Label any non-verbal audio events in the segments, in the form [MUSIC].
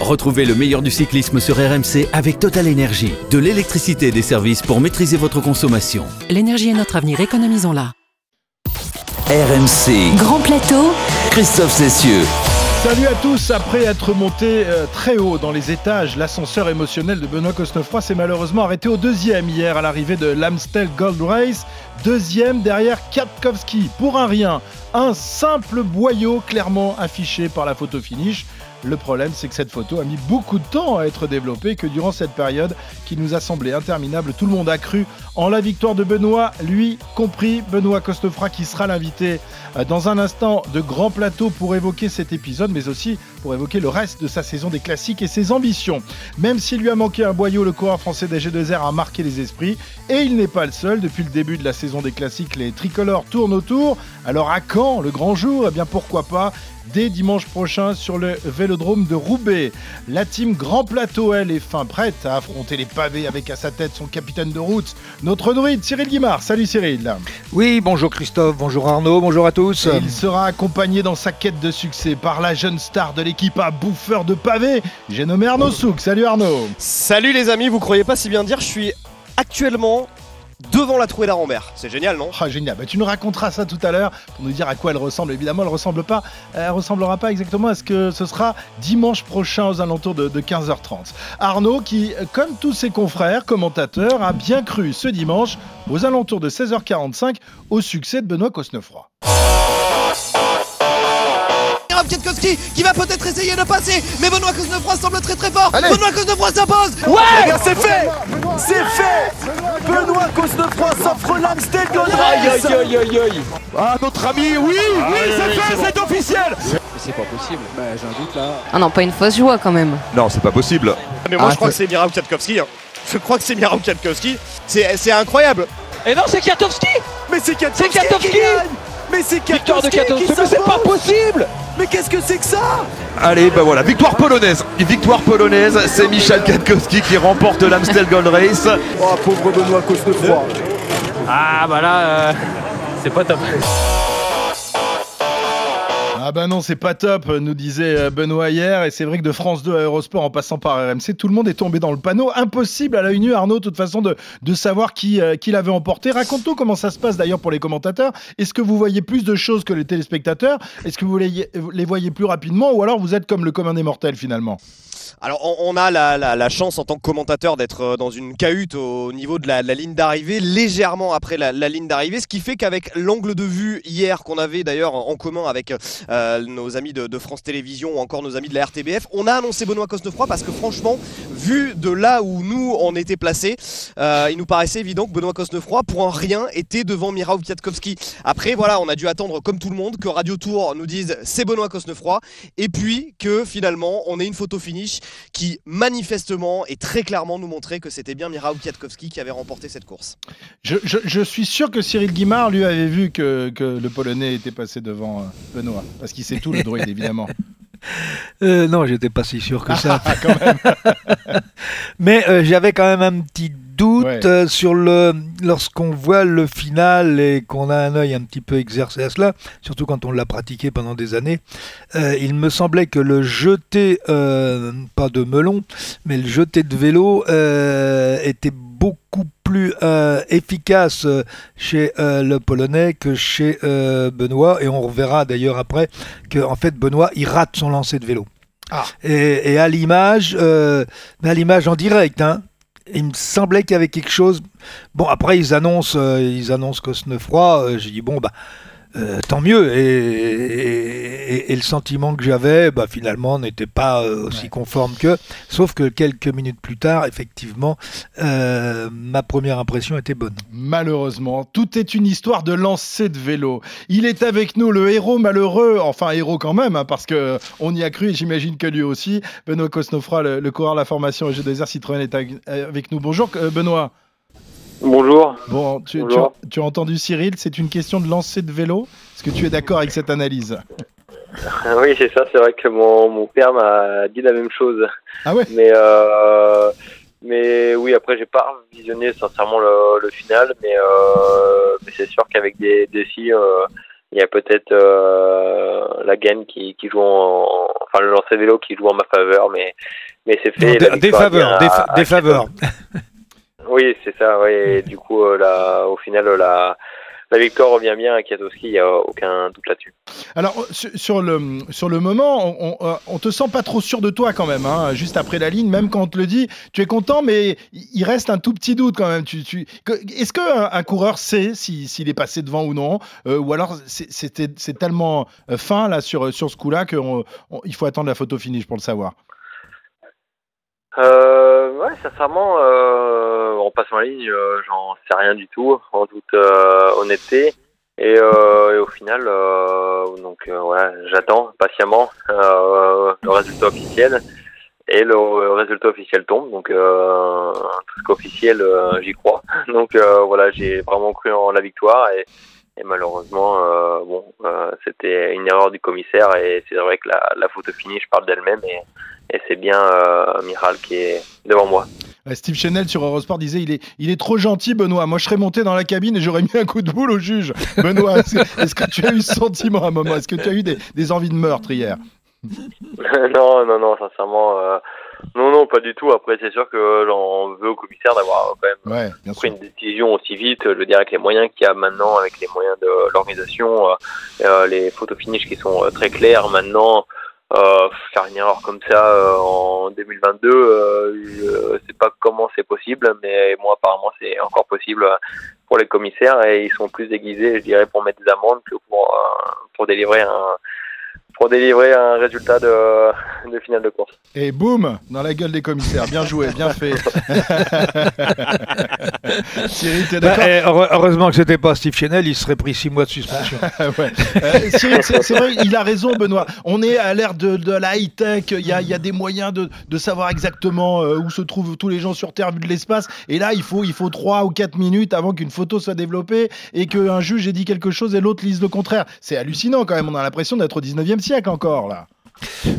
Retrouvez le meilleur du cyclisme sur RMC avec Total Énergie. De l'électricité et des services pour maîtriser votre consommation. L'énergie est notre avenir, économisons-la. RMC. Grand plateau, Christophe Cessieux. Salut à tous, après être monté euh, très haut dans les étages, l'ascenseur émotionnel de Benoît Cosnefroy s'est malheureusement arrêté au deuxième hier à l'arrivée de l'Amstel Gold Race. Deuxième derrière Katkowski, pour un rien. Un simple boyau clairement affiché par la photo finish. Le problème, c'est que cette photo a mis beaucoup de temps à être développée, que durant cette période qui nous a semblé interminable, tout le monde a cru en la victoire de Benoît, lui compris, Benoît Costefra qui sera l'invité euh, dans un instant de grand plateau pour évoquer cet épisode, mais aussi pour évoquer le reste de sa saison des classiques et ses ambitions. Même s'il lui a manqué un boyau, le coureur français des G2R a marqué les esprits, et il n'est pas le seul. Depuis le début de la saison des classiques, les tricolores tournent autour. Alors à quand le grand jour? Eh bien pourquoi pas? Dès dimanche prochain sur le vélodrome de Roubaix. La team Grand Plateau, elle, est fin prête à affronter les pavés avec à sa tête son capitaine de route, notre druide Cyril Guimard. Salut Cyril. Oui, bonjour Christophe, bonjour Arnaud, bonjour à tous. Et il sera accompagné dans sa quête de succès par la jeune star de l'équipe à bouffeur de pavés. J'ai nommé Arnaud Souk. Salut Arnaud. Salut les amis, vous croyez pas si bien dire, je suis actuellement devant la trouée d'Arambert. C'est génial, non? Ah génial, bah, tu nous raconteras ça tout à l'heure pour nous dire à quoi elle ressemble. Évidemment, elle ressemble pas, elle ressemblera pas exactement à ce que ce sera dimanche prochain aux alentours de, de 15h30. Arnaud, qui, comme tous ses confrères commentateurs, a bien cru ce dimanche aux alentours de 16h45 au succès de Benoît Cosnefroy. Qui va peut-être essayer de passer, mais Benoît Cosnefroy semble très très fort. Benoît Cosnefroy s'impose. Ouais, c'est fait C'est fait Benoît Cosnefroy s'offre l'Amstel Gold Race Aïe aïe aïe aïe Ah, notre ami, oui, oui, c'est fait, c'est officiel C'est pas possible. Bah, j'ai un doute là. Ah non, pas une fausse joie quand même. Non, c'est pas possible. Mais moi Ah, je crois c'est- que c'est Mirau Kwiatkowski. hein. Je crois que c'est Mirau Kwiatkowski. C'est c'est incroyable. Et non, c'est Kwiatkowski Mais c'est Kwiatkowski C'est qui gagne Mais c'est Victoire de Kwiatkowski, mais c'est pas possible Mais qu'est-ce que c'est que ça Allez, bah voilà, victoire polonaise. Victoire polonaise, c'est Michal Katkowski qui remporte l'Amstel Gold Race. Oh, pauvre Benoît Cosnefroy Ah bah là, euh, c'est pas top. Ah bah non, c'est pas top, nous disait euh, Benoît hier, et c'est vrai que de France 2 à Eurosport en passant par RMC, tout le monde est tombé dans le panneau. Impossible à la une Arnaud, de toute façon, de, savoir qui, euh, qui l'avait emporté. Raconte-nous comment ça se passe d'ailleurs pour les commentateurs. Est-ce que vous voyez plus de choses que les téléspectateurs? Est-ce que vous les, voyez plus rapidement? Ou alors vous êtes comme le commun des mortels finalement? Alors on, a la, chance en tant que commentateur d'être euh, dans une cahute au niveau de la, ligne d'arrivée, légèrement après la, ligne d'arrivée, ce qui fait qu'avec l'angle de vue hier qu'on avait d'ailleurs en commun avec nos amis de, France Télévisions ou encore nos amis de la RTBF, on a annoncé Benoît Cosnefroy parce que franchement, vu de là où nous on était placés, euh, il nous paraissait évident que Benoît Cosnefroy pour un rien était devant Mirau Kwiatkowski. Après voilà, on a dû attendre comme tout le monde que Radio Tour nous dise c'est Benoît Cosnefroy et puis que finalement on ait une photo finish qui manifestement et très clairement nous montrait que c'était bien Mirau Kwiatkowski qui avait remporté cette course. je, suis sûr que Cyril Guimard, lui, avait vu que, le Polonais était passé devant euh, Benoît. Qu'il sait tout, le druide, évidemment. [LAUGHS] Euh, non, j'étais pas si sûr que ça. Ah, quand même. [LAUGHS] Mais euh, j'avais quand même un petit doute Ouais. euh, sur le lorsqu'on voit le final et qu'on a un œil un petit peu exercé à cela, surtout quand on l'a pratiqué pendant des années. il me semblait que le jeté, pas de melon, mais le jeté de vélo était beaucoup plus euh, efficace euh, chez euh, le Polonais que chez euh, Benoît. Et on reverra d'ailleurs après que en fait Benoît il rate son lancer de vélo. Ah. Et, et à l'image, à l'image en direct, hein, il me semblait qu'il y avait quelque chose. Bon, après ils annoncent, ils annoncent Cosnefroy. J'ai dit bon bah. Euh, tant mieux et, et- et- et le sentiment que j'avais bah, finalement n'était pas euh, aussi Ouais. conforme que sauf que quelques minutes plus tard effectivement euh, ma première impression était bonne Malheureusement, tout est une histoire de lancer de vélo. Il est avec nous, le héros malheureux, enfin héros quand même, hein, parce que on y a cru et j'imagine que lui aussi. Benoît Cosnefroy, le, le coureur de la formation G2R Citroën, est avec nous. Bonjour Benoît. Bonjour. Bon, tu, tu Bonjour. as, tu as entendu Cyril, c'est une question de lancer de vélo. Est-ce que tu es d'accord avec cette analyse [LAUGHS] Oui, c'est ça. C'est vrai que mon, mon père m'a dit la même chose. Ah ouais Mais euh, mais oui, après j'ai pas visionné sincèrement le, le final, mais, euh, mais c'est sûr qu'avec des défis, euh, il y a peut-être euh, la gaine qui, qui joue en, enfin le lancer vélo qui joue en ma faveur, mais mais c'est fait. Des, des faveurs, des, des faveurs. [LAUGHS] Oui, c'est ça. Oui, et du coup, euh, là, au final, euh, la la victoire revient bien à Kiatowski, il n'y a aucun doute là-dessus. Alors, euh, sur, sur le, sur le moment, on, on, euh, on te sent pas trop sûr de toi quand même, hein, juste après la ligne, même quand on te le dit, tu es content, mais il reste un tout petit doute quand même. Tu, tu... que- Est-ce qu'un un coureur sait si- s'il est passé devant ou non Euh, Ou alors c'est- tellement fin là sur, sur ce coup-là qu'il faut attendre la photo finish pour le savoir? Euh, ouais, sincèrement, euh, en passant la ligne, euh, j'en sais rien du tout, en toute euh, honnêteté. Et, euh, et au final, euh, donc voilà, j'attends patiemment le résultat officiel. Et le, résultat officiel tombe, donc tout ce qu'officiel, j'y crois. [LAUGHS] Donc voilà, j'ai vraiment cru en la victoire et, et malheureusement, euh, bon, euh, c'était une erreur du commissaire et c'est vrai que la, la photo finie, je parle d'elle-même et, et c'est bien euh, Miral qui est devant moi. Steve Chanel sur Eurosport disait il est, il est trop gentil, Benoît. Moi, je serais monté dans la cabine et j'aurais mis un coup de boule au juge. Benoît, est-ce que tu as eu ce sentiment à un moment? Est-ce que tu as eu des, des envies de meurtre hier? [LAUGHS] Non, non, non, sincèrement, euh, non, non, pas du tout. Après, c'est sûr que j'en veux au commissaire d'avoir quand même Ouais, pris une décision aussi vite. Je veux dire, avec les moyens qu'il y a maintenant, avec les moyens de l'organisation, euh, euh, les photos finish qui sont euh, très claires maintenant. Euh, faire une erreur comme ça euh, en 2022, euh, je sais pas comment c'est possible, mais moi apparemment c'est encore possible euh, pour les commissaires et ils sont plus déguisés, je dirais, pour mettre des amendes que pour euh, pour délivrer un pour délivrer un résultat de, de finale de course. Et boum, dans la gueule des commissaires. Bien joué, bien fait. [LAUGHS] Cyril, t'es Bah, d'accord eh, heure- heureusement que c'était pas Steve Chanel, il serait pris six mois de suspension. [LAUGHS] Ouais. Euh, Cyril, c'est vrai, il a raison, Benoît. On est à l'ère de, de la high-tech. Il y a, il y a des moyens de, de savoir exactement euh, où se trouvent tous les gens sur Terre vu de l'espace. Et là, il faut, il faut 3 ou 4 minutes avant qu'une photo soit développée et qu'un juge ait dit quelque chose et l'autre lise le contraire. C'est hallucinant quand même. On a l'impression d'être au 19e siècle encore, là.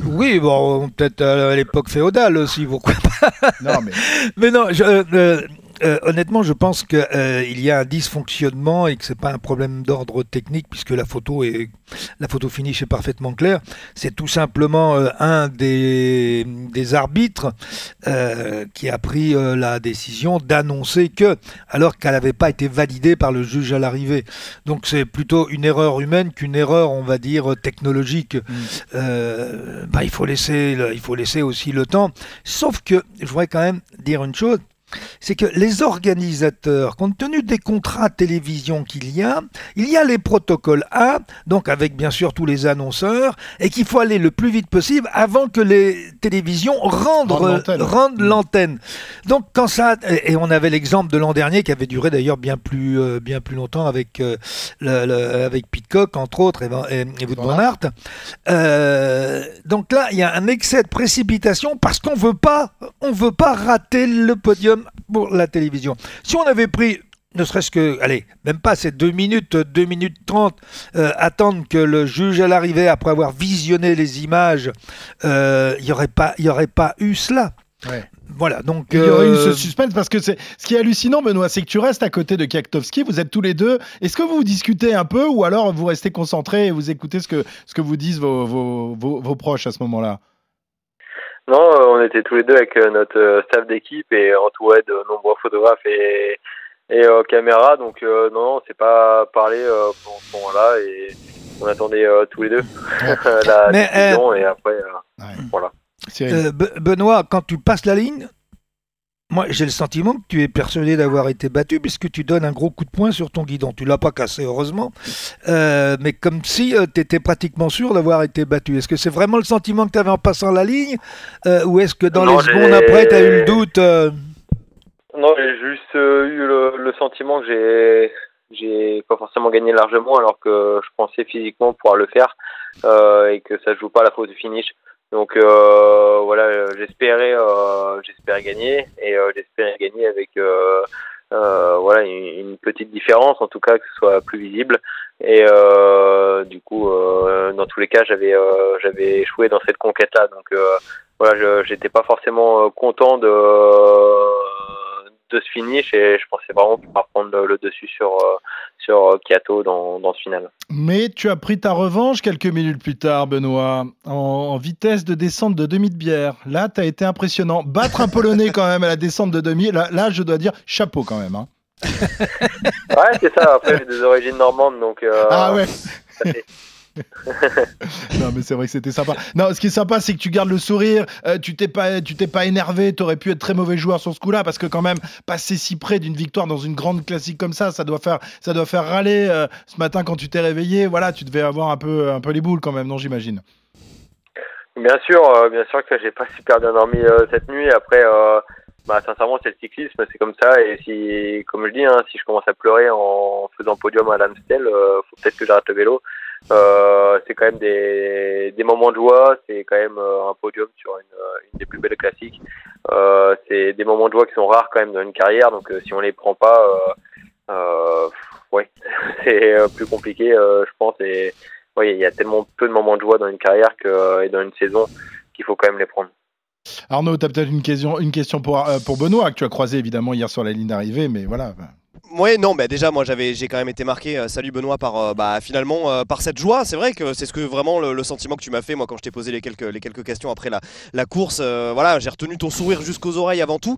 Oui, bon, peut-être à l'époque féodale aussi, pourquoi pas. Non, mais. [LAUGHS] Mais non, je- euh, euh, euh, honnêtement, je pense qu'il y a un dysfonctionnement et que c'est pas un problème d'ordre technique puisque la photo est la photo finish est parfaitement claire. C'est tout simplement euh, un des, des arbitres euh, qui a pris euh, la décision d'annoncer que, alors qu'elle n'avait pas été validée par le juge à l'arrivée. Donc c'est plutôt une erreur humaine qu'une erreur, on va dire, technologique. Euh, bah, il faut laisser, il faut laisser aussi le temps. Sauf que je voudrais quand même dire une chose c'est que les organisateurs, compte tenu des contrats télévision qu'il y a, il y a les protocoles A, donc avec bien sûr tous les annonceurs, et qu'il faut aller le plus vite possible avant que les télévisions rendent Rendent l'antenne. Donc quand ça, et on avait l'exemple de l'an dernier qui avait duré d'ailleurs bien plus euh, bien plus longtemps avec euh, le- le- avec Pitcock entre autres et, et, et. Euh, donc là, il y a un excès de précipitation parce qu'on veut pas, on veut pas rater le podium pour la télévision. Si on avait pris ne serait-ce que, allez, même pas ces 2 minutes, 2 minutes 30, euh, attendre que le juge à l'arrivée, après avoir visionné les images, euh, il n'y aurait, pas- y aurait pas eu cela. Ouais. Voilà, donc... Il y aurait eu euh, ce suspense parce que c'est ce qui est hallucinant, Benoît, c'est que tu restes à côté de Kaktovski, vous êtes tous les deux. Est-ce que vous discutez un peu ou alors vous restez concentrés et vous écoutez ce que, ce que vous disent vos, vos, vos, vos proches à ce moment-là? Non, euh, on était tous les deux avec euh, notre euh, staff d'équipe et entouré de nombreux photographes et, et euh, caméras. Donc euh, non, on s'est pas parlé euh, pendant ce moment-là et on attendait euh, tous les deux [LAUGHS] la décision et après, euh, voilà. Euh, Be- Benoît, quand tu passes la ligne, moi j'ai le sentiment que tu es persuadé d'avoir été battu puisque tu donnes un gros coup de poing sur ton guidon. Tu l'as pas cassé heureusement, Euh, mais comme si tu étais pratiquement sûr d'avoir été battu. Est-ce que c'est vraiment le sentiment que tu avais en passant la ligne euh, ou est-ce que dans Non, les secondes après tu as eu le doute euh, Non, j'ai juste euh, eu le, le sentiment que j'ai j'ai pas forcément gagné largement alors que je pensais physiquement pouvoir le faire euh, et que ça joue pas à la faute du finish. Donc euh, voilà, euh, j'espérais euh, j'espérais gagner et j'espérais gagner avec voilà une, une petite différence en tout cas que ce soit plus visible. Et du coup dans tous les cas j'avais j'avais échoué dans cette conquête là donc voilà j'étais pas forcément content de de ce finish et je pensais vraiment pouvoir prendre le, dessus sur, sur Kiato dans, dans ce final. Mais tu as pris ta revanche quelques minutes plus tard, Benoît, en, vitesse de descente de demi de bière. Là, tu as été impressionnant. Battre un Polonais [LAUGHS] quand même à la descente de demi, là, là je dois dire chapeau quand même. Hein. [LAUGHS] ouais, c'est ça. Après, j'ai des origines normandes, donc. ah ouais. [LAUGHS] non mais c'est vrai que c'était sympa. Non, ce qui est sympa, c'est que tu gardes le sourire. Euh, tu t'es pas, tu t'es pas énervé. T'aurais pu être très mauvais joueur sur ce coup-là parce que quand même passer si près d'une victoire dans une grande classique comme ça, ça doit faire, ça doit faire râler. Euh, ce matin quand tu t'es réveillé, voilà, tu devais avoir un peu, un peu les boules quand même, non J'imagine. Bien sûr, euh, bien sûr que j'ai pas super bien dormi cette nuit. Après, bah sincèrement, c'est le cyclisme, c'est comme ça. Et comme je dis, hein, si je commence à pleurer en faisant podium à l'Amstel, faut peut-être que j'arrête le vélo. Euh, c'est quand même des, moments de joie, c'est quand même euh, un podium sur une, euh, une des plus belles classiques. C'est des moments de joie qui sont rares quand même dans une carrière, donc si on les prend pas, euh, [LAUGHS] c'est plus compliqué, je pense. Et ouais, il y a tellement peu de moments de joie dans une carrière et dans une saison qu'il faut quand même les prendre. Arnaud, tu as peut-être une question, une question pour, pour Benoît, que tu as croisé évidemment hier sur la ligne d'arrivée, mais voilà. Ouais, non, bah déjà, moi, j'avais, j'ai quand même été marqué. Euh, salut Benoît par, euh, bah, finalement, euh, par cette joie. C'est vrai que c'est ce que vraiment le, sentiment que tu m'as fait, moi, quand je t'ai posé les quelques, les quelques questions après la, la course. voilà, j'ai retenu ton sourire jusqu'aux oreilles avant tout.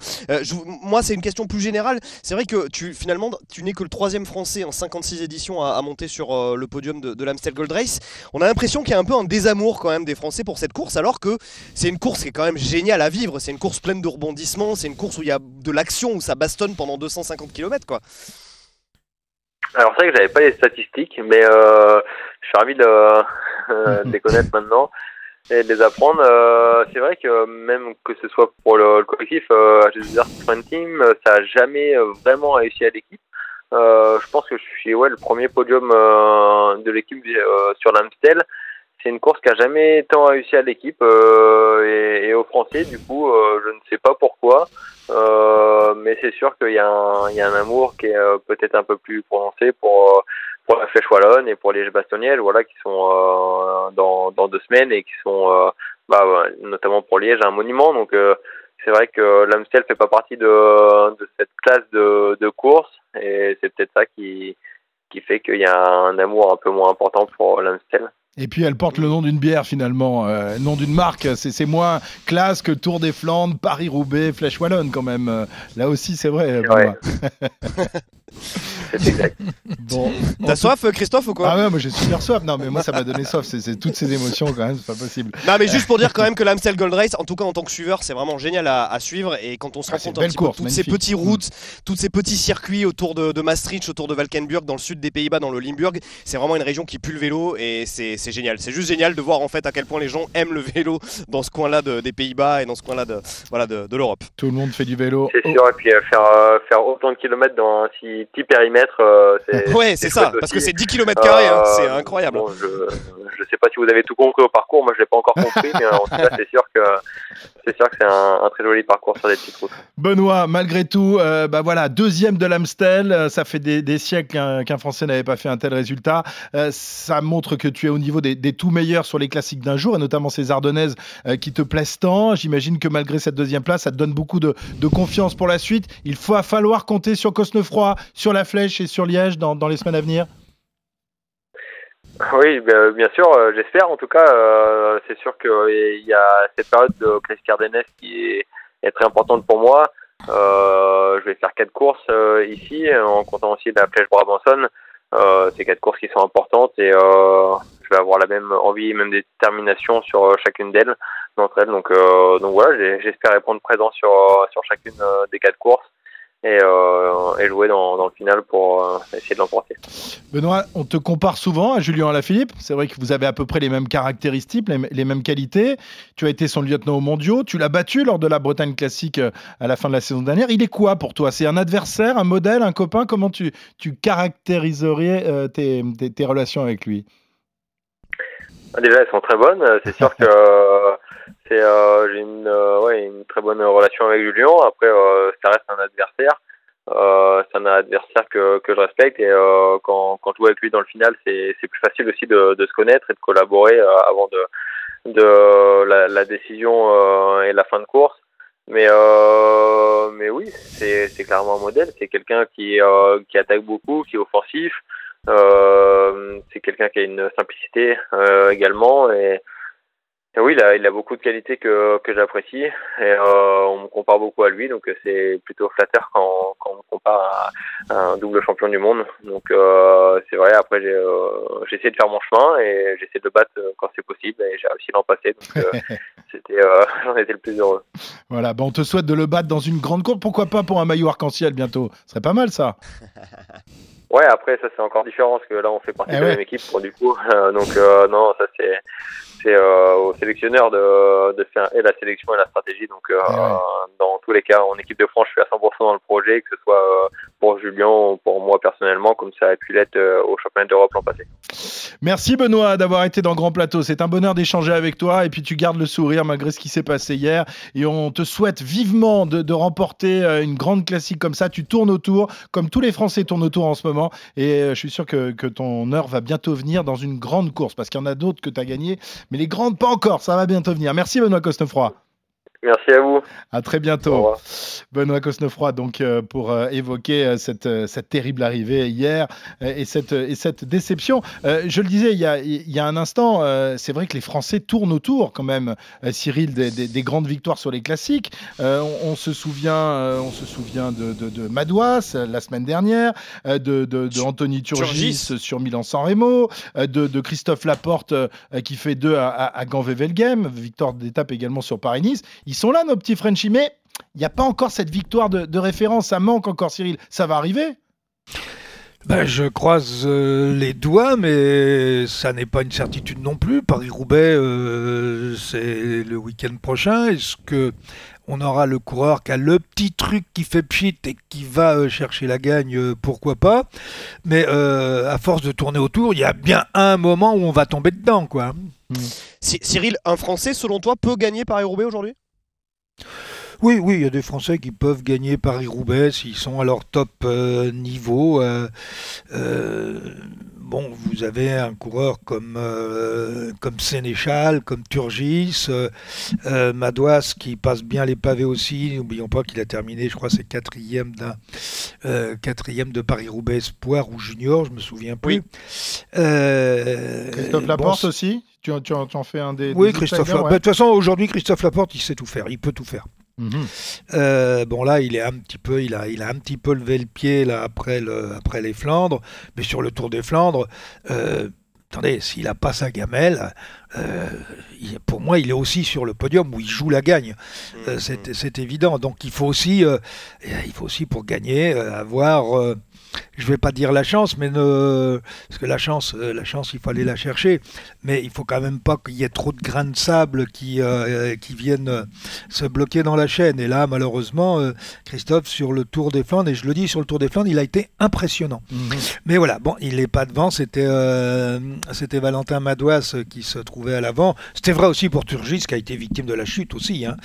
moi, c'est une question plus générale. C'est vrai que tu, finalement, tu n'es que le troisième Français en 56 éditions à, monter sur le podium de, de l'Amstel Gold Race. On a l'impression qu'il y a un peu un désamour quand même des Français pour cette course, alors que c'est une course qui est quand même géniale à vivre. C'est une course pleine de rebondissements. C'est une course où il y a de l'action, où ça bastonne pendant 250 km, quoi. Alors c'est vrai que j'avais pas les statistiques, mais euh, je suis ravi de, de, les connaître [LAUGHS] maintenant et de les apprendre. Euh, c'est vrai que même que ce soit pour le, collectif euh, Sprint Team, ça a jamais vraiment réussi à l'équipe. Euh, je pense que je suis ouais le premier podium euh, de l'équipe euh, sur l'Amstel. C'est une course qui a jamais tant réussi à l'équipe et, et, aux Français. Du coup, je ne sais pas pourquoi. Euh, mais c'est sûr qu'il y, a un, amour qui est euh, peut-être un peu plus prononcé pour, euh, pour la Flèche Wallonne et pour les Bastognelles, voilà, qui sont euh, dans, deux semaines et qui sont, bah, notamment pour Liège, un monument. Donc c'est vrai que l'Amstel fait pas partie de, de cette classe de, de course et c'est peut-être ça qui, qui fait qu'il y a un amour un peu moins important pour l'Amstel. Et puis elle porte le nom d'une bière finalement, euh, nom d'une marque. C'est moins classe que Tour des Flandres, Paris-Roubaix, Flèche Wallonne quand même. Là aussi c'est vrai. [LAUGHS] C'est exact. [LAUGHS] Bon, T'as soif, Christophe, ou quoi Ah ouais, moi j'ai super soif. Non, mais moi ça m'a donné soif. C'est toutes ces émotions quand même, c'est pas possible. Non, mais juste pour dire quand même que l'Amstel Gold Race, en tout cas en tant que suiveur, c'est vraiment génial à, suivre. Et quand on se ah, rend compte un petit peu toutes ces petites routes, mm. tous ces petits circuits autour de, de, Maastricht, autour de Valkenburg, dans le sud des Pays-Bas, dans le Limburg, c'est vraiment une région qui pue le vélo et c'est génial. C'est juste génial de voir en fait à quel point les gens aiment le vélo dans ce coin-là des Pays-Bas et dans ce coin-là de, voilà, de, l'Europe. Tout le monde fait du vélo. C'est sûr, et puis euh, faire, euh, faire autant de kilomètres dans un si petit périmètre euh, [LAUGHS] ouais, c'est ça, parce que c'est 10 km, hein, c'est euh, incroyable. je ne sais pas si vous avez tout compris au parcours, moi je l'ai pas encore compris, mais en tout cas, c'est sûr que c'est sûr que c'est un, très joli parcours sur des petites routes. Benoît, malgré tout, euh, bah voilà, deuxième de l'Amstel, ça fait des, siècles qu'un Français n'avait pas fait un tel résultat. ça montre que tu es au niveau des, tout meilleurs sur les classiques d'un jour, et notamment ces Ardennaises qui te plaisent tant. J'imagine que malgré cette deuxième place, ça te donne beaucoup de, confiance pour la suite. Il va falloir compter sur Cosnefroy, sur la Flèche et sur Liège dans, dans les semaines à venir oui, ben, bien sûr, euh, j'espère. En tout cas, euh, c'est sûr qu'il euh, y a cette période de classique Ardennes qui est, très importante pour moi. je vais faire quatre courses ici, en comptant aussi la Flèche Brabanson. c'est quatre courses qui sont importantes et je vais avoir la même envie, même détermination sur chacune d'elles, d'entre elles. Donc, donc voilà, j'espère prendre présent sur sur chacune des quatre courses et, euh, jouer dans, dans, le final pour euh, essayer de l'emporter. Benoît, on te compare souvent à Julien Alaphilippe. C'est vrai que vous avez à peu près les mêmes caractéristiques, les, mêmes qualités. Tu as été son lieutenant au mondiaux. Tu l'as battu lors de la Bretagne classique euh, à la fin de la saison dernière. Il est quoi pour toi? C'est un adversaire, un modèle, un copain? Comment tu, tu caractériserais euh, tes, tes, relations avec lui? Ah, Déjà, elles sont très bonnes. C'est sûr que c'est j'ai une ouais une très bonne relation avec Julien. Après, ça reste Euh, c'est un adversaire que, que je respecte et euh, quand, quand je joue avec lui dans le final, c'est, plus facile aussi de, de se connaître et de collaborer euh, avant de, de la, la décision et la fin de course. Mais, mais oui, c'est clairement un modèle. C'est quelqu'un qui qui attaque beaucoup, qui est offensif. C'est quelqu'un qui a une simplicité également et et oui, il a, il a beaucoup de qualités que, que j'apprécie et euh, on me compare beaucoup à lui, donc euh, c'est plutôt flatteur quand, quand on me compare à, à un double champion du monde. Donc euh, c'est vrai, après j'ai euh, essayé de faire mon chemin et j'essaie de le battre quand c'est possible et j'ai réussi l'an passé, donc [LAUGHS] c'était [LAUGHS] j'en étais le plus heureux. Voilà, bon, on te souhaite de le battre dans une grande course. Pourquoi pas pour un maillot arc-en-ciel bientôt? Ce serait pas mal ça. [LAUGHS] Ouais, après ça c'est encore différent parce que là on fait partie Eh de la ouais. même équipe pour du coup, donc non ça c'est c'est euh, au sélectionneur de, de faire et la sélection et la stratégie. Donc euh, ouais. dans tous les cas en équipe de France je suis à 100% dans le projet, que ce soit euh, pour Julien ou pour moi personnellement, comme ça a pu l'être au championnat d'Europe l'an passé. Merci Benoît d'avoir été dans Grand Plateau. C'est un bonheur d'échanger avec toi et puis tu gardes le sourire malgré ce qui s'est passé hier. Et on te souhaite vivement de, de remporter une grande classique comme ça. Tu tournes autour, comme tous les Français tournent autour en ce moment. Et je suis sûr que, que ton heure va bientôt venir dans une grande course parce qu'il y en a d'autres que tu as gagné. Mais les grandes, pas encore. Ça va bientôt venir. Merci Benoît Cosnefroy. Merci à vous. À très bientôt. Benoît Cosnefroy, donc euh, pour euh, évoquer euh, cette, euh, cette terrible arrivée hier euh, et, cette, et cette déception. Euh, je le disais il y a, il y a un instant, euh, c'est vrai que les Français tournent autour quand même, euh, Cyril, des, des- des grandes victoires sur les classiques. Euh, on, on se souvient, euh, on se souvient de, de, de Madouas euh, la semaine dernière, euh, de, de, de Anthony Turgis Turgis. sur Milan-San Remo, euh, de, de Christophe Laporte euh, qui fait deux à, à, à Gand-Wevelgem, victoire d'étape également sur Paris-Nice. Ils sont là, nos petits Frenchies, mais il n'y a pas encore cette victoire de, de référence. Ça manque encore, Cyril. Ça va arriver? Ben, je croise euh, les doigts, mais ça n'est pas une certitude non plus. Paris-Roubaix, euh, c'est le week-end prochain. Est-ce que on aura le coureur qui a le petit truc qui fait pchit et qui va euh, chercher la gagne euh, Pourquoi pas? Mais euh, à force de tourner autour, il y a bien un moment où on va tomber dedans, quoi. Cy- Cyril, un Français, selon toi, peut gagner Paris-Roubaix aujourd'hui? Oui, oui, il y a des Français qui peuvent gagner Paris-Roubaix s'ils sont à leur top euh, niveau. euh, euh, bon, vous avez un coureur comme, euh, comme Sénéchal, comme Turgis, euh, euh, Madouas qui passe bien les pavés aussi. N'oublions pas qu'il a terminé, je crois, c'est quatrième d'un euh, quatrième de Paris-Roubaix Espoir ou Junior, je me souviens plus. Christophe Laporte aussi? Tu, en- tu en, tu en fais un des. oui, des Christophe ouais. De toute façon, aujourd'hui, Christophe Laporte, il sait tout faire. Il peut tout faire. Mhm. Euh, bon là, il est un petit peu, il a, il a un petit peu levé le pied là après le, après les Flandres, mais sur le Tour des Flandres, euh, attendez, s'il a pas sa gamelle, euh, il- pour moi, il est aussi sur le podium où il joue la gagne. Euh, c'est, c'est évident. Donc il faut aussi, il faut aussi pour gagner avoir, je vais pas dire la chance, mais ne, parce que la chance, euh, la chance, il faut aller la chercher, mais il faut quand même pas qu'il y ait trop de grains de sable qui, euh, qui viennent euh, se bloquer dans la chaîne. Et là, malheureusement, euh, Christophe, sur le Tour des Flandres, et je le dis sur le Tour des Flandres, il a été impressionnant. Mhm. Mais voilà, bon, il n'est pas devant, c'était euh, c'était Valentin Madouas euh, qui se trouvait à l'avant. C'était vrai aussi pour Turgis, qui a été victime de la chute aussi. hein.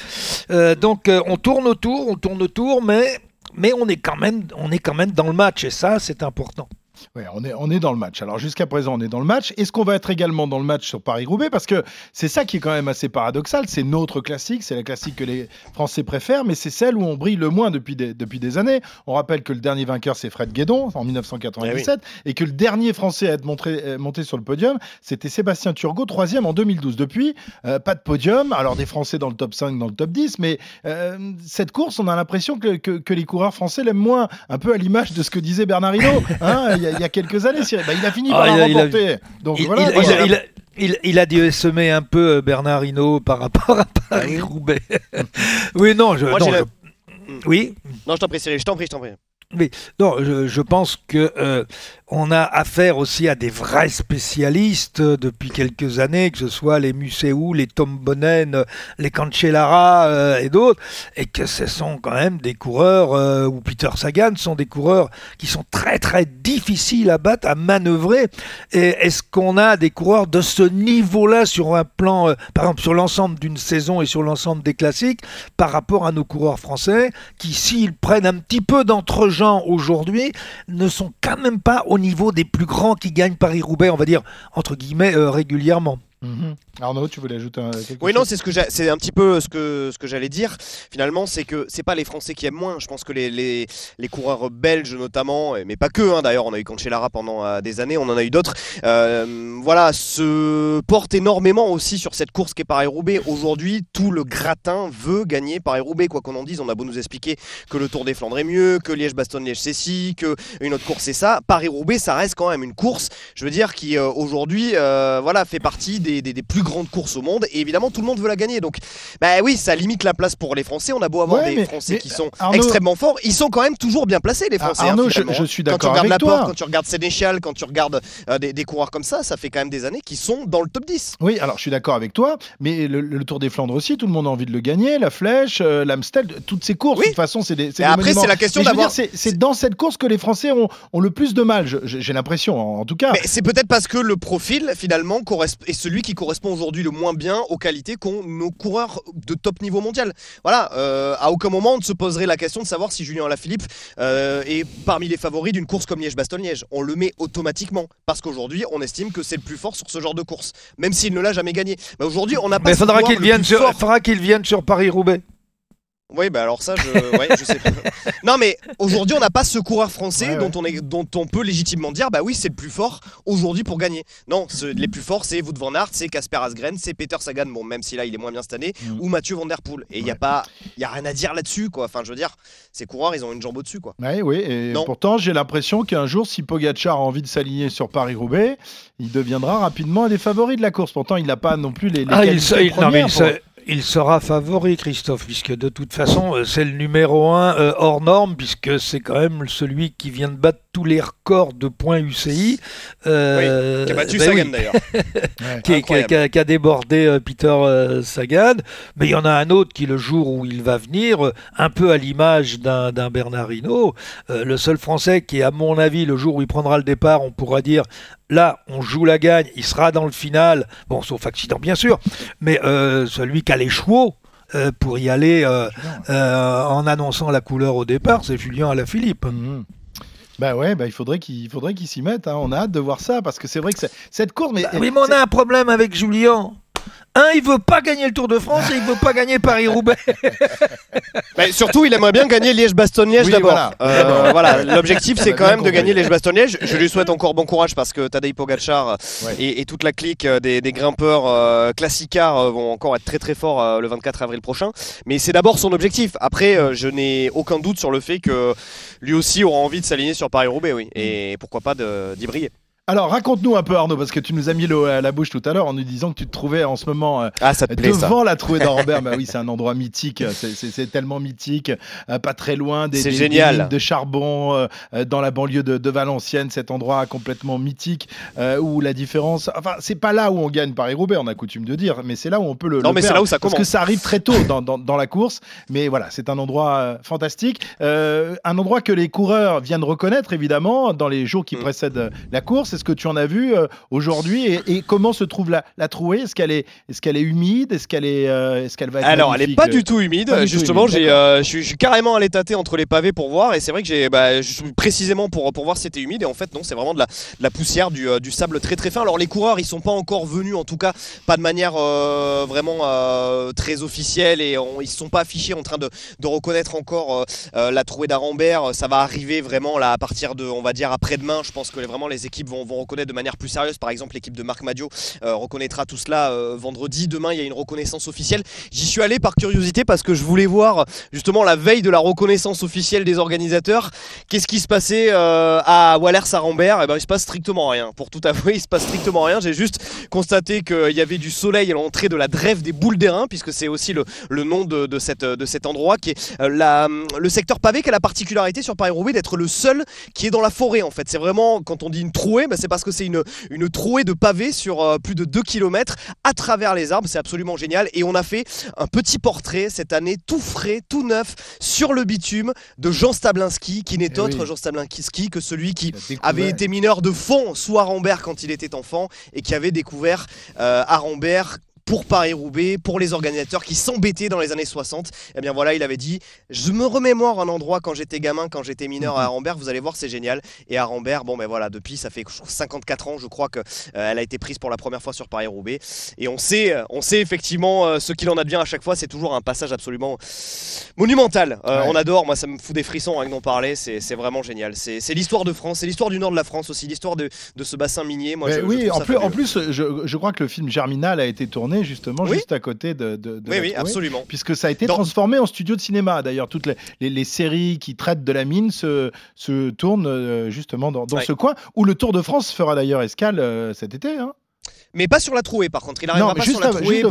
Euh, donc, euh, on tourne autour, on tourne autour, mais, mais on, est quand même, dans le match, et ça, c'est important. Ouais, on est, on est dans le match. Alors jusqu'à présent, on est dans le match. Est-ce qu'on va être également dans le match sur Paris-Roubaix? Parce que c'est ça qui est quand même assez paradoxal. C'est notre classique, c'est la classique que les Français préfèrent, mais c'est celle où on brille le moins depuis des, depuis des années. On rappelle que le dernier vainqueur, c'est Fred Guédon en 1997, et que le dernier Français à être montré- euh, monté sur le podium, c'était Sébastien Turgot, troisième en 2012. Depuis, euh, pas de podium. Alors des Français dans le top 5, dans le top 10, mais euh, cette course, on a l'impression que, que- que les coureurs français l'aiment moins, un peu à l'image de ce que disait Bernard Hinault hein, y a, il y a quelques années. Cyril. Bah, il a fini par Ah, la il a- il a- remporter. Donc il, voilà, il- a- il a- il- il a dû semer un peu euh, Bernard Hinault par rapport à Paris-Roubaix. [LAUGHS] oui, non, je, Moi, non, j'ai la- je- oui. Non, je t'en prie, Cyril, je t'en prie, je t'en prie. Mais non, je, je pense que euh, on a affaire aussi à des vrais spécialistes depuis quelques années, que ce soit les Muséou, les Tom Bonnen, les Cancellara euh, et d'autres, et que ce sont quand même des coureurs, euh, ou Peter Sagan, sont des coureurs qui sont très très difficiles à battre, à manœuvrer. Est-ce qu'on a des coureurs de ce niveau-là sur un plan, euh, par exemple sur l'ensemble d'une saison et sur l'ensemble des classiques, par rapport à nos coureurs français, qui s'ils prennent un petit peu d'entre-gens aujourd'hui, ne sont quand même pas au niveau des plus grands qui gagnent Paris-Roubaix, on va dire, entre guillemets, euh, régulièrement. Mhm. Arnaud, tu voulais ajouter un, quelque Oui, non, c'est ce que c'est un petit peu ce que ce que j'allais dire. Finalement, c'est que c'est pas les Français qui aiment moins. Je pense que les, les, les coureurs belges notamment, mais pas que. hein, D'ailleurs, on a eu Cancellara pendant euh, des années, on en a eu d'autres. euh, voilà, se portent énormément aussi sur cette course qui est Paris-Roubaix. Aujourd'hui, tout le gratin veut gagner Paris-Roubaix. Quoi qu'on en dise, on a beau nous expliquer que le Tour des Flandres est mieux, que Liège-Bastogne-Liège c'est ci, que une autre course c'est ça. Paris-Roubaix, ça reste quand même une course. Je veux dire qui euh, aujourd'hui, euh, voilà, fait partie des, des- des plus grandes courses au monde. Et évidemment, tout le monde veut la gagner. Donc, bah oui, ça limite la place pour les Français. On a beau avoir Ouais, des mais- Français mais, qui sont Arnaud- extrêmement forts, ils sont quand même toujours bien placés, les Ah, Français. hein, Arnaud, je- finalement, je hein. suis Quand tu d'accord regardes avec Laporte, toi. quand tu regardes Sénéchal, quand tu regardes euh, des, des coureurs comme ça, ça fait quand même des années qu'ils sont dans le top 10. Oui, alors je suis d'accord avec toi, mais le, le Tour des Flandres aussi, tout le monde a envie de le gagner, la Flèche, euh, l'Amstel, toutes ces courses, de toute façon, c'est des, après, c'est la question je d'avoir- C'est dans cette course que les Français ont, ont le plus de mal, je- j'ai l'impression, en, en tout cas. Mais c'est peut-être parce que le profil, finalement, est celui qui correspond aujourd'hui le moins bien aux qualités qu'ont nos coureurs de top niveau mondial. Voilà, euh, à aucun moment on ne se poserait la question de savoir si Julien Alaphilippe euh, est parmi les favoris d'une course comme Liège-Bastogne-Liège. On le met automatiquement parce qu'aujourd'hui on estime que c'est le plus fort sur ce genre de course, même s'il ne l'a jamais gagné. Mais aujourd'hui on n'a pas. Mais qu'il vienne sur, faudra qu'il vienne sur Paris-Roubaix. Oui, bah alors ça, je, ouais, je sais pas. [LAUGHS] Non, mais aujourd'hui, on n'a pas ce coureur français Ouais, dont, on est, dont on peut légitimement dire, bah oui, c'est le plus fort aujourd'hui pour gagner. Non, ce- les plus forts, c'est Wout van Aert, c'est Casper Asgren, c'est Peter Sagan, bon, même si là, il est moins bien cette année, Mm. ou Mathieu Van Der Poel. Et il n'y a pas, il y a rien à dire là-dessus, quoi. Enfin, je veux dire, ces coureurs, ils ont une jambe au-dessus, quoi. Oui, oui, et Non. pourtant j'ai l'impression qu'un jour, si Pogacar a envie de s'aligner sur Paris-Roubaix, il deviendra rapidement un des favoris de la course. Pourtant, il n'a pas non plus les, les Ah, il, il- non, mais premières il, pour- se- il sera favori, Christophe, puisque de toute façon, euh, c'est le numéro 1 hors norme, puisque c'est quand même celui qui vient de battre tous les records de points UCI. euh, oui, [LAUGHS] qui a battu ben Sagan oui. d'ailleurs. qui, qui- Incroyable. qui a, qui a débordé euh, Peter euh, Sagan. Mais il y en a un autre qui, le jour où il va venir, euh, un peu à l'image d'un d'un Bernard Hinault, euh, le seul Français qui, à mon avis, le jour où il prendra le départ, on pourra dire là, on joue la gagne, il sera dans le final, bon, sauf accident bien sûr, mais euh, celui qui a les chevaux. euh, pour y aller euh, euh, en annonçant la couleur au départ, c'est Julien Alaphilippe. Mhm. Bah ouais, bah il faudrait qu'il il faudrait qu'il s'y mette. hein. On a hâte de voir ça parce que c'est vrai que c'est- cette course, mais, Bah oui, mais on a un problème avec Julien. Un, il veut pas gagner le Tour de France et il veut pas gagner Paris-Roubaix. [LAUGHS] Bah, surtout, il aimerait bien gagner Liège-Bastogne-Liège Oui, d'abord. voilà. Euh, voilà, [LAUGHS] l'objectif c'est quand même de gagner Liège-Bastogne-Liège. Je lui souhaite encore bon courage parce que Tadej Pogacar Ouais. et, et toute la clique euh, des, des grimpeurs euh, classicards euh, vont encore être très très forts euh, le 24 avril prochain. Mais c'est d'abord son objectif. Après, euh, je n'ai aucun doute sur le fait que lui aussi aura envie de s'aligner sur Paris-Roubaix, oui. Et pourquoi pas d'y briller. Alors raconte-nous un peu Arnaud parce que tu nous as mis l'eau à la bouche tout à l'heure en nous disant que tu te trouvais en ce moment euh, Ah, ça te plaît ça devant la trouée d'Arambert. [LAUGHS] bah oui, c'est un endroit mythique, c'est- tellement mythique, euh, pas très loin des, des- mines de charbon euh, dans la banlieue de, de Valenciennes, cet endroit complètement mythique où la différence, enfin c'est pas là où on gagne Paris-Roubaix, on a coutume de dire, mais c'est là où on peut le Non, le mais c'est là où ça parce que commence. ça arrive très tôt dans, dans- dans la course, mais voilà, c'est un endroit fantastique, un endroit que les coureurs viennent reconnaître évidemment dans les jours qui Mm. précèdent la course. Est-ce que tu en as vu euh, aujourd'hui et, et comment se trouve la, la trouée? Est-ce qu'elle est, est-ce qu'elle est humide? Est-ce qu'elle est, euh, est-ce qu'elle va être Alors, elle est magnifique? pas du tout humide. Pas Justement, j'ai, euh, je suis- carrément allé tâter entre les pavés pour voir. Et c'est vrai que j'ai, bah, précisément pour, pour voir si c'était humide. Et en fait, non, c'est vraiment de la, de la poussière, du, euh, du sable très très fin. Alors, les coureurs, ils sont pas encore venus, en tout cas, pas de manière vraiment très officielle. Et on- ils sont pas affichés en train de, de reconnaître encore la trouée d'Arambert. Ça va arriver vraiment là à partir de, on va dire, après-demain. Je pense que vraiment les équipes vont, vont reconnaître de manière plus sérieuse. Par exemple, l'équipe de Marc Madio euh, reconnaîtra tout cela euh, vendredi. Demain, il y a une reconnaissance officielle. J'y suis allé par curiosité parce que je voulais voir justement la veille de la reconnaissance officielle des organisateurs. Qu'est-ce qui se passait euh, à Wallers-Arambert Eh ben, il se passe strictement rien. Pour tout avouer, il se passe strictement rien. J'ai juste constaté qu'il y avait du soleil à l'entrée de la drève des boules d'airain, puisque c'est aussi le, nom de, cet endroit qui est le secteur pavé qui a la particularité sur Paris-Roubaix d'être le seul qui est dans la forêt en fait. C'est vraiment, quand on dit une trouée, ben, c'est parce que c'est une, une trouée de pavés sur euh, plus de 2 km à travers les arbres. C'est absolument génial. Et on a fait un petit portrait cette année, tout frais, tout neuf, sur le bitume de Jean Stablinski, qui n'est Eh autre oui. Jean Stablinski que celui qui avait été mineur de fond sous Arambert quand il était enfant et qui avait découvert euh, Arambert pour Paris-Roubaix, pour les organisateurs qui s'embêtaient dans les années 60. Eh bien voilà, il avait dit Je me remémore un endroit quand j'étais gamin, quand j'étais mineur à Arambert, vous allez voir, c'est génial. Et Arambert, bon ben voilà, depuis ça fait 54 ans, je crois qu'elle a été prise pour la première fois sur Paris-Roubaix. Et on sait, on sait effectivement ce qu'il en advient à chaque fois, c'est toujours un passage absolument monumental. On adore, moi ça me fout des frissons avec d'en parler, c'est vraiment génial. C'est l'histoire de France, c'est l'histoire du nord de la France aussi, l'histoire de, de, ce bassin minier. Moi, je, oui, je en, plus, en plus, je, je, crois que le film Germinal a été tourné justement juste à côté de. de, oui, oui, absolument. Puisque ça a été transformé en studio de cinéma. D'ailleurs, toutes les, les, les, séries qui traitent de la mine se, se tournent euh, justement dans, dans ce coin, où le Tour de France fera d'ailleurs escale euh, cet été. Hein mais pas sur la trouée par contre. Il arrivera pas sur la trouée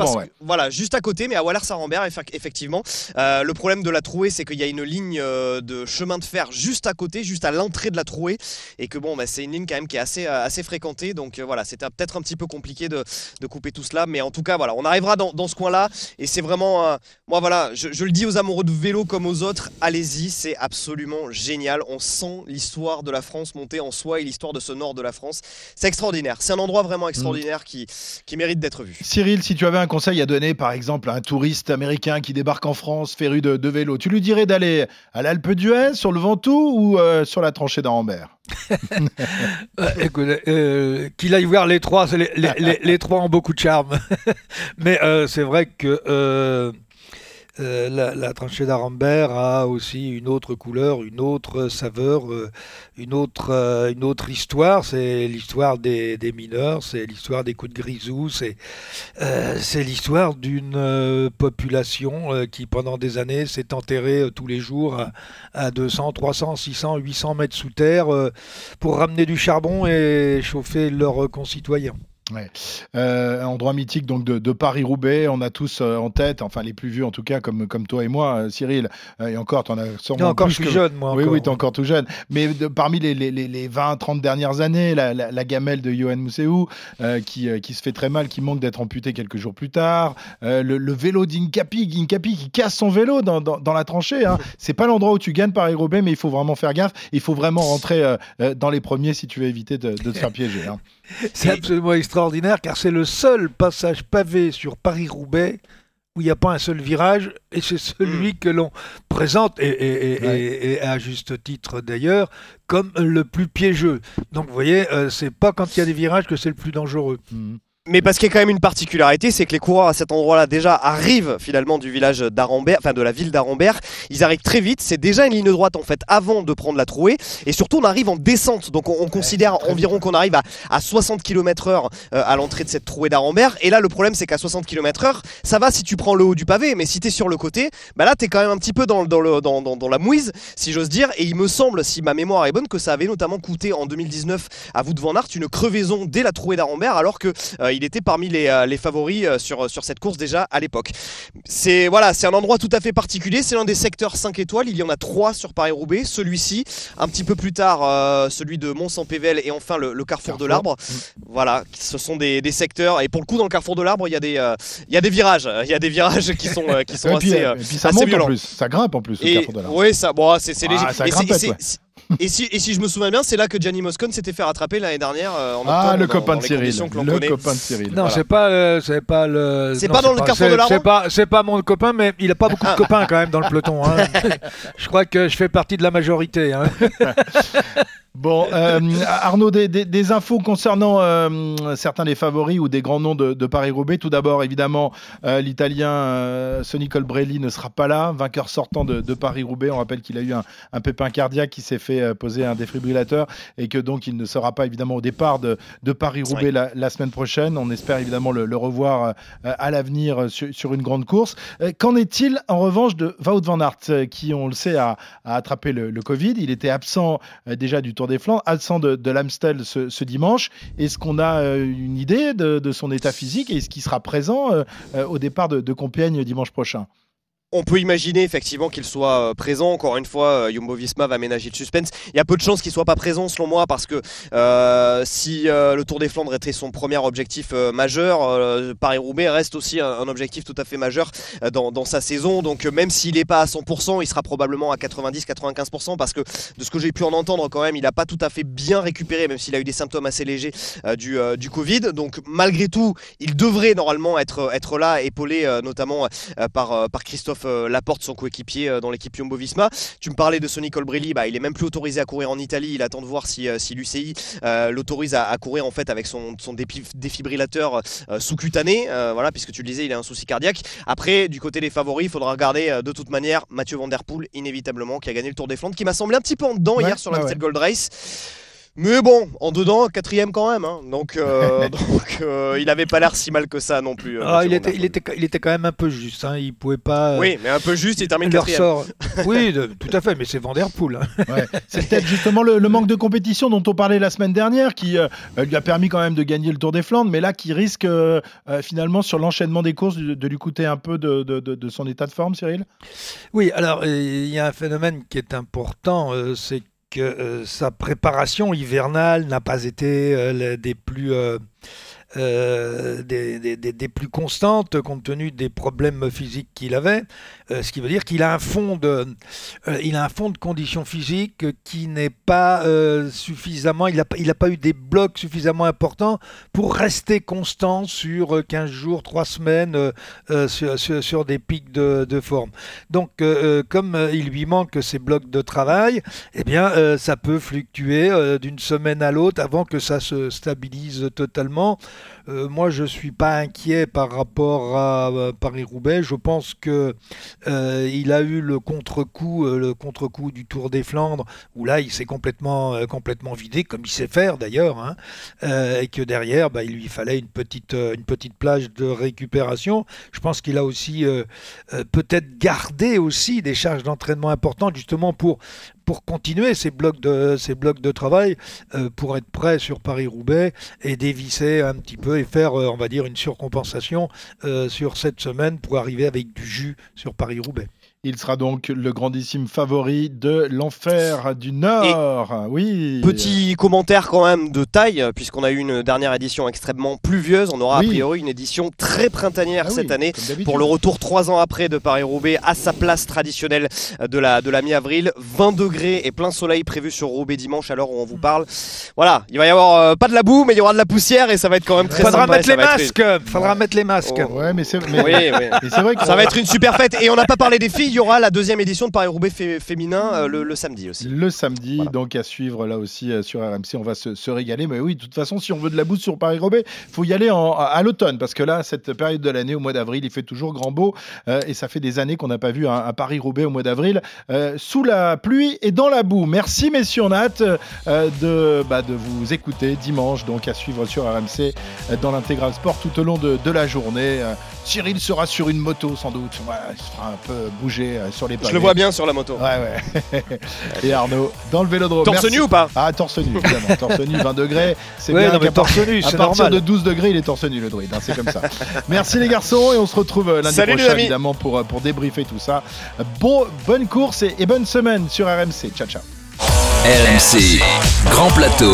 voilà, juste à côté, mais à Wallers-Sarambert effectivement. Euh, le problème de la trouée, c'est qu'il y a une ligne euh, de chemin de fer juste à côté, juste à l'entrée de la trouée, et que bon, bah, c'est une ligne quand même qui est assez euh, assez fréquentée, donc voilà, c'était peut-être un petit peu compliqué de, de, couper tout cela, mais en tout cas voilà, on arrivera dans, dans ce coin-là, et c'est vraiment, moi voilà, je, je, le dis aux amoureux de vélo comme aux autres, allez-y, c'est absolument génial. On sent l'histoire de la France monter en soi et l'histoire de ce nord de la France, c'est extraordinaire. C'est un endroit vraiment extraordinaire. Qui, qui, mérite d'être vu. Cyril, si tu avais un conseil à donner, par exemple, à un touriste américain qui débarque en France, féru de, de vélo, tu lui dirais d'aller à l'Alpe d'Huez, sur le Ventoux ou euh, sur la tranchée d'Arambert? [LAUGHS] Euh, euh, qu'il aille voir les trois, les, les, les, trois ont beaucoup de charme. [LAUGHS] Mais c'est vrai que euh, la, tranchée d'Arambert a aussi une autre couleur, une autre saveur, euh, une, autre, euh, une autre histoire. C'est l'histoire des, mineurs, c'est l'histoire des coups de grisou, c'est c'est l'histoire d'une population qui pendant des années s'est enterrée tous les jours à, 200, 300, 600, 800 mètres sous terre pour ramener du charbon et chauffer leurs concitoyens. Ouais. Euh, endroit mythique donc de, Paris-Roubaix, on a tous euh, en tête, enfin les plus vieux en tout cas, comme, comme toi et moi, euh, Cyril, euh, et encore, tu en as sûrement encore, plus je suis jeune, moi. Oui, oui, tu es encore tout jeune. Mais parmi les, les, les 20-30 dernières années, la, la, gamelle de Johan Mousseou, qui, qui se fait très mal, qui manque d'être amputé quelques jours plus tard, le, le, vélo d'Incapi, Incapi qui casse son vélo dans, dans, dans la tranchée. Hein. [LAUGHS] C'est pas l'endroit où tu gagnes Paris-Roubaix, mais il faut vraiment faire gaffe. Il faut vraiment [LAUGHS] rentrer dans les premiers si tu veux éviter de, de te faire piéger. Hein. C'est absolument extraordinaire car c'est le seul passage pavé sur Paris-Roubaix où il n'y a pas un seul virage, et c'est celui mm. que l'on présente, et, à juste titre d'ailleurs, comme le plus piégeux. Donc vous voyez, euh, c'est pas quand il y a des virages que c'est le plus dangereux. Mm. Mais parce qu'il y a quand même une particularité, c'est que les coureurs à cet endroit-là déjà arrivent finalement du village d'Arambert, enfin de la ville d'Arambert. Ils arrivent très vite. C'est déjà une ligne droite en fait avant de prendre la trouée. Et surtout, on arrive en descente. Donc on, considère environ qu'on arrive à, à 60 km/h euh, à l'entrée de cette trouée d'Arambert. Et là, le problème, c'est qu'à 60 km/h, ça va si tu prends le haut du pavé. Mais si tu es sur le côté, bah là, tu es quand même un petit peu dans, dans, le, dans, dans, dans la mouise, si j'ose dire. Et il me semble, si ma mémoire est bonne, que ça avait notamment coûté en 2019 à vous de Van Aert une crevaison dès la trouée d'Arambert, alors que euh, il était parmi les, euh, les favoris euh, sur, sur cette course déjà à l'époque. C'est voilà, c'est un endroit tout à fait particulier. C'est l'un des secteurs 5 étoiles. Il y en a trois sur Paris-Roubaix. Celui-ci, un petit peu plus tard, euh, celui de Mont-Saint-Pével et enfin le, carrefour, de l'Arbre. Voilà, ce sont des, des, secteurs. Et pour le coup, dans le carrefour de l'Arbre, il y a des, il y a des virages. Il y a des virages qui sont, qui [LAUGHS] sont assez, et puis ça monte En plus. Ça grimpe en plus. Le carrefour de l'Arbre. Oui, ça, bon, c'est léger. Ah, ça grimpe, [LAUGHS] et, si, et si je me souviens bien, c'est là que Gianni Moscone s'était fait rattraper l'année dernière euh, en Ah, octobre, le dans- copain de Cyril. Le copain de Cyril. Non, Voilà. c'est pas, euh, c'est pas le. C'est pas dans le c'est- de la C'est pas, c'est pas mon copain, mais il a pas beaucoup de copains quand même dans le peloton. hein. [LAUGHS] je crois que je fais partie de la majorité. [LAUGHS] Bon, euh, Arnaud, des, des- des infos concernant euh, certains des favoris ou des grands noms de, de Paris-Roubaix. Tout d'abord, évidemment, euh, l'Italien Sonny Colbrelli ne sera pas là, vainqueur sortant de, de Paris-Roubaix. On rappelle qu'il a eu un, un pépin cardiaque qui s'est fait poser un défibrillateur et que donc il ne sera pas évidemment au départ de, de Paris-Roubaix Oui. la, la semaine prochaine. On espère évidemment le, le revoir à l'avenir sur, sur une grande course. Qu'en est-il en revanche de Wout van Aert, qui, on le sait, a, a attrapé le, le Covid? Il était absent déjà du Tour des Flandres, absent de, de l'Amstel ce, dimanche. Est-ce qu'on a euh, une idée de, son état physique et est-ce qu'il sera présent euh, euh, au départ de Compiègne dimanche prochain? On peut imaginer effectivement qu'il soit euh, présent. Encore une fois, Jumbo Visma va ménager le suspense. Il y a peu de chances qu'il soit pas présent selon moi parce que si le Tour des Flandres était son premier objectif majeur, Paris-Roubaix reste aussi un, objectif tout à fait majeur dans, sa saison. Donc même s'il n'est pas à 100%, il sera probablement à 90-95% parce que de ce que j'ai pu en entendre quand même, il n'a pas tout à fait bien récupéré, même s'il a eu des symptômes assez légers du, Covid. Donc malgré tout, il devrait normalement être, là, épaulé notamment par Christophe euh, Laporte, son coéquipier euh, dans l'équipe Jumbo Visma. Tu me parlais de Sonny Colbrelli, bah, il est même plus autorisé à courir en Italie. Il attend de voir si, euh, si l'UCI l'autorise à, courir en fait avec son, son défibrillateur sous-cutané. voilà, puisque tu le disais, il a un souci cardiaque. Après, du côté des favoris, il faudra regarder de toute manière Mathieu Van Der Poel, inévitablement, qui a gagné le Tour des Flandres, qui m'a semblé un petit peu en dedans hier sur la Gold Race. Mais bon, en dedans, quatrième quand même. Hein. Donc, euh, [LAUGHS] donc euh, il avait pas l'air si mal que ça non plus. Euh, ah, il, était, il, était, il était quand même un peu juste. Hein. Il pouvait pas. Oui, mais un peu juste, il termine quatrième. Sort... [LAUGHS] oui, tout à fait, mais c'est Vanderpool. Hein. Ouais. C'est peut-être justement le, manque de compétition dont on parlait la semaine dernière qui lui a permis quand même de gagner le Tour des Flandres, mais là qui risque finalement sur l'enchaînement des courses de, lui coûter un peu de, de, de, son état de forme, Cyril? Oui, alors il y a un phénomène qui est important, c'est que euh, sa préparation hivernale n'a pas été euh, des plus euh, des, plus constantes compte tenu des problèmes physiques qu'il avait, euh, ce qui veut dire qu'il a un fond de, euh, il a un fond de conditions physiques qui n'est pas suffisamment, il n'a il a pas eu des blocs suffisamment importants pour rester constant sur 15 jours, 3 semaines sur, sur, des pics de, de forme. Donc comme il lui manque ces blocs de travail, eh bien ça peut fluctuer d'une semaine à l'autre avant que ça se stabilise totalement. Euh, moi, je ne suis pas inquiet par rapport à euh, Paris-Roubaix. Je pense que euh, il a eu le contre-coup, le contre-coup du Tour des Flandres, où là, il s'est complètement, complètement vidé, comme il sait faire d'ailleurs, hein, et que derrière, bah, il lui fallait une petite, une petite plage de récupération. Je pense qu'il a aussi peut-être gardé aussi des charges d'entraînement importantes, justement pour pour continuer ces blocs de, ces blocs de travail, euh, pour être prêt sur Paris-Roubaix et dévisser un petit peu et faire, euh, on va dire, une surcompensation euh, sur cette semaine pour arriver avec du jus sur Paris-Roubaix. Il sera donc le grandissime favori de l'enfer du Nord. oui. Petit commentaire quand même de taille, puisqu'on a eu une dernière édition extrêmement pluvieuse. On aura a priori une édition très printanière ah cette année pour le retour trois ans après de Paris-Roubaix à sa place traditionnelle de la, de la mi-avril. 20 degrés et plein soleil prévu sur Roubaix dimanche à l'heure où on vous parle. Voilà, il va y avoir euh, pas de la boue, mais il y aura de la poussière et ça va être quand même très Faudra sympa. Mettre les masques. Faudra mettre les masques. Oh. Ouais, [LAUGHS] mais c'est vrai que ça va être une super fête. Et on n'a pas parlé des filles il y aura la deuxième édition de Paris-Roubaix féminin euh, le, samedi aussi. Le samedi, donc à suivre là aussi euh, sur RMC, on va se, régaler. Mais oui, de toute façon, si on veut de la boue sur Paris-Roubaix, il faut y aller à, l'automne, parce que là, cette période de l'année, au mois d'avril, il fait toujours grand beau, euh, et ça fait des années qu'on n'a pas vu un, Paris-Roubaix au mois d'avril, sous la pluie et dans la boue. Merci messieurs, on a hâte de, bah, de vous écouter dimanche, donc à suivre sur RMC dans l'intégral sport tout au long de, de la journée. Cyril sera sur une moto sans doute. il se fera un peu bouger euh, sur les pavés. Je le vois bien sur la moto. Ouais, ouais. [LAUGHS] Et Arnaud, dans le vélodrome. Torse nu ou pas Ah, torse nu, évidemment. torse nu, 20 degrés. C'est bien. Non, mais torse nu, À partir de 12 degrés, il est torse nu, le druide. Hein, c'est comme ça. [LAUGHS] Merci les garçons et on se retrouve euh, lundi prochain, évidemment, pour, euh, pour débriefer tout ça. Bon, bonne course et, et bonne semaine sur RMC. Ciao, ciao. RMC, grand plateau.